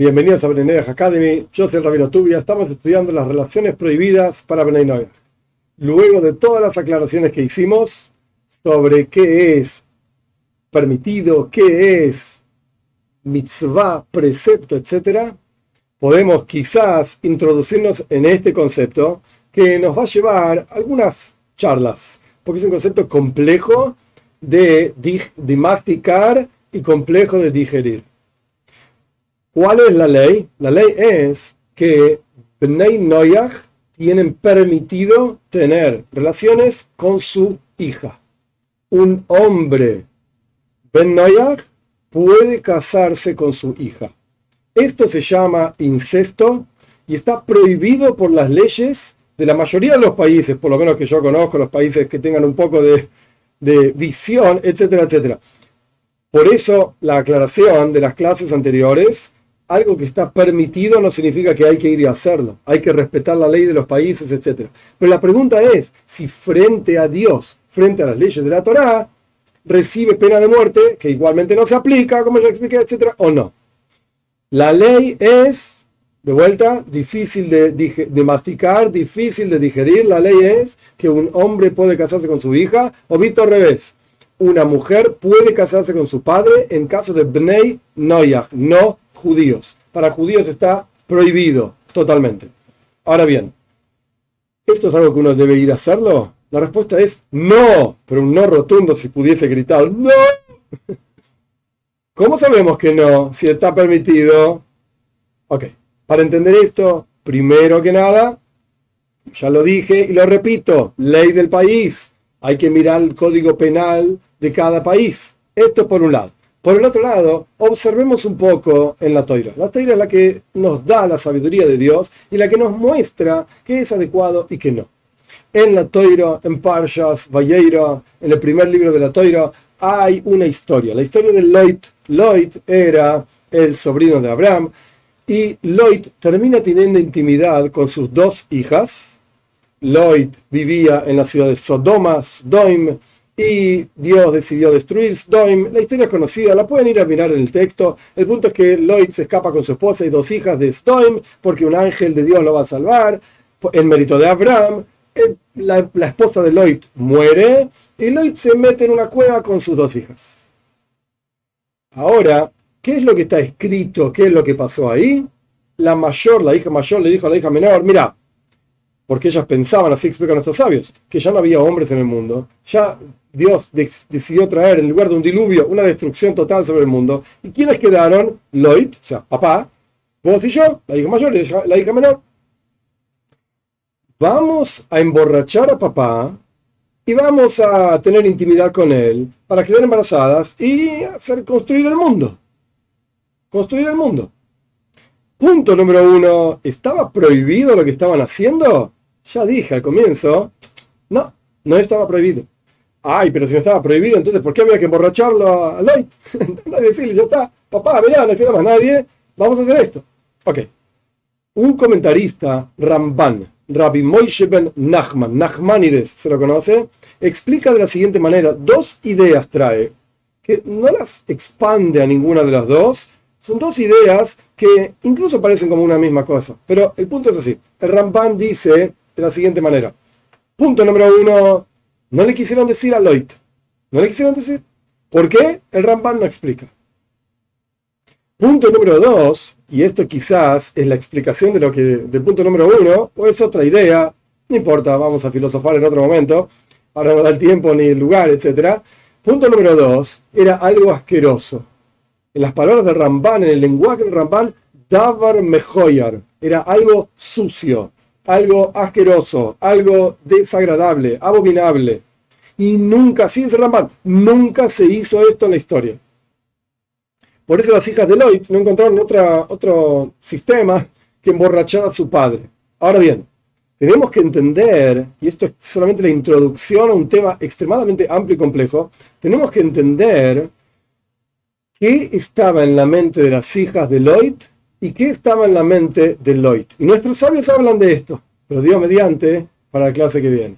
Bienvenidos a Benay Academy. Yo soy el Rabino Tubia. Estamos estudiando las relaciones prohibidas para Benay Luego de todas las aclaraciones que hicimos sobre qué es permitido, qué es mitzvah, precepto, etc., podemos quizás introducirnos en este concepto que nos va a llevar algunas charlas, porque es un concepto complejo de, de masticar y complejo de digerir. ¿Cuál es la ley? La ley es que Bnei Noyach tienen permitido tener relaciones con su hija. Un hombre Ben Noyach puede casarse con su hija. Esto se llama incesto y está prohibido por las leyes de la mayoría de los países, por lo menos que yo conozco, los países que tengan un poco de, de visión, etcétera, etcétera. Por eso la aclaración de las clases anteriores algo que está permitido no significa que hay que ir y hacerlo. Hay que respetar la ley de los países, etc. Pero la pregunta es si frente a Dios, frente a las leyes de la Torá, recibe pena de muerte, que igualmente no se aplica, como ya expliqué, etc. o no. La ley es, de vuelta, difícil de, de masticar, difícil de digerir. La ley es que un hombre puede casarse con su hija, o visto al revés una mujer puede casarse con su padre en caso de Bnei Noyach, no judíos. Para judíos está prohibido totalmente. Ahora bien, ¿esto es algo que uno debe ir a hacerlo? La respuesta es no, pero un no rotundo si pudiese gritar no. ¿Cómo sabemos que no? Si está permitido. Ok, para entender esto, primero que nada, ya lo dije y lo repito, ley del país. Hay que mirar el código penal de cada país. Esto por un lado. Por el otro lado, observemos un poco en la toira. La toira es la que nos da la sabiduría de Dios y la que nos muestra qué es adecuado y qué no. En la toira, en Parshas, Valleira, en el primer libro de la toira, hay una historia. La historia de Loit. Loit era el sobrino de Abraham y Loit termina teniendo intimidad con sus dos hijas. Loit vivía en la ciudad de Sodoma, Sdoim, y Dios decidió destruir Sdoim. La historia es conocida, la pueden ir a mirar en el texto. El punto es que Lloyd se escapa con su esposa y dos hijas de Sdoim porque un ángel de Dios lo va a salvar. En mérito de Abraham, la, esposa de Lloyd muere y Lloyd se mete en una cueva con sus dos hijas. Ahora, ¿qué es lo que está escrito? ¿Qué es lo que pasó ahí? La mayor, la hija mayor, le dijo a la hija menor, mira, porque ellas pensaban, así explican nuestros sabios, que ya no había hombres en el mundo, ya Dios decidió traer en lugar de un diluvio una destrucción total sobre el mundo. ¿Y quiénes quedaron? Lloyd, o sea, papá, vos y yo, la hija mayor y la hija menor. Vamos a emborrachar a papá y vamos a tener intimidad con él para quedar embarazadas y hacer construir el mundo. Construir el mundo. Punto número uno. ¿Estaba prohibido lo que estaban haciendo? Ya dije al comienzo. No, no estaba prohibido. Ay, pero si no estaba prohibido, entonces ¿por qué había que emborracharlo a Lloyd? decirle, ya está, papá, mirá, no queda más nadie, vamos a hacer esto. Ok. Un comentarista, Ramban, Rabbi Moishe ben Nachman, Nachmanides se lo conoce, explica de la siguiente manera, dos ideas trae, que no las expande a ninguna de las dos, son dos ideas que incluso parecen como una misma cosa, pero el punto es así. El Ramban dice de la siguiente manera, punto número uno, no le quisieron decir a Loit. No le quisieron decir. ¿Por qué? El Ramban no explica. Punto número dos, y esto quizás es la explicación de lo que del punto número uno, o es otra idea, no importa, vamos a filosofar en otro momento, ahora no da el tiempo ni el lugar, etc. Punto número dos, era algo asqueroso. En las palabras del Ramban, en el lenguaje del Ramban, Davar Mejoyar, era algo sucio, algo asqueroso, algo desagradable, abominable. Y nunca, así dice nunca se hizo esto en la historia. Por eso las hijas de Lloyd no encontraron otro sistema que emborrachar a su padre. Ahora bien, tenemos que entender, y esto es solamente la introducción a un tema extremadamente amplio y complejo, tenemos que entender qué estaba en la mente de las hijas de Lloyd y qué estaba en la mente de Lloyd. Y nuestros sabios hablan de esto, pero Dios mediante para la clase que viene.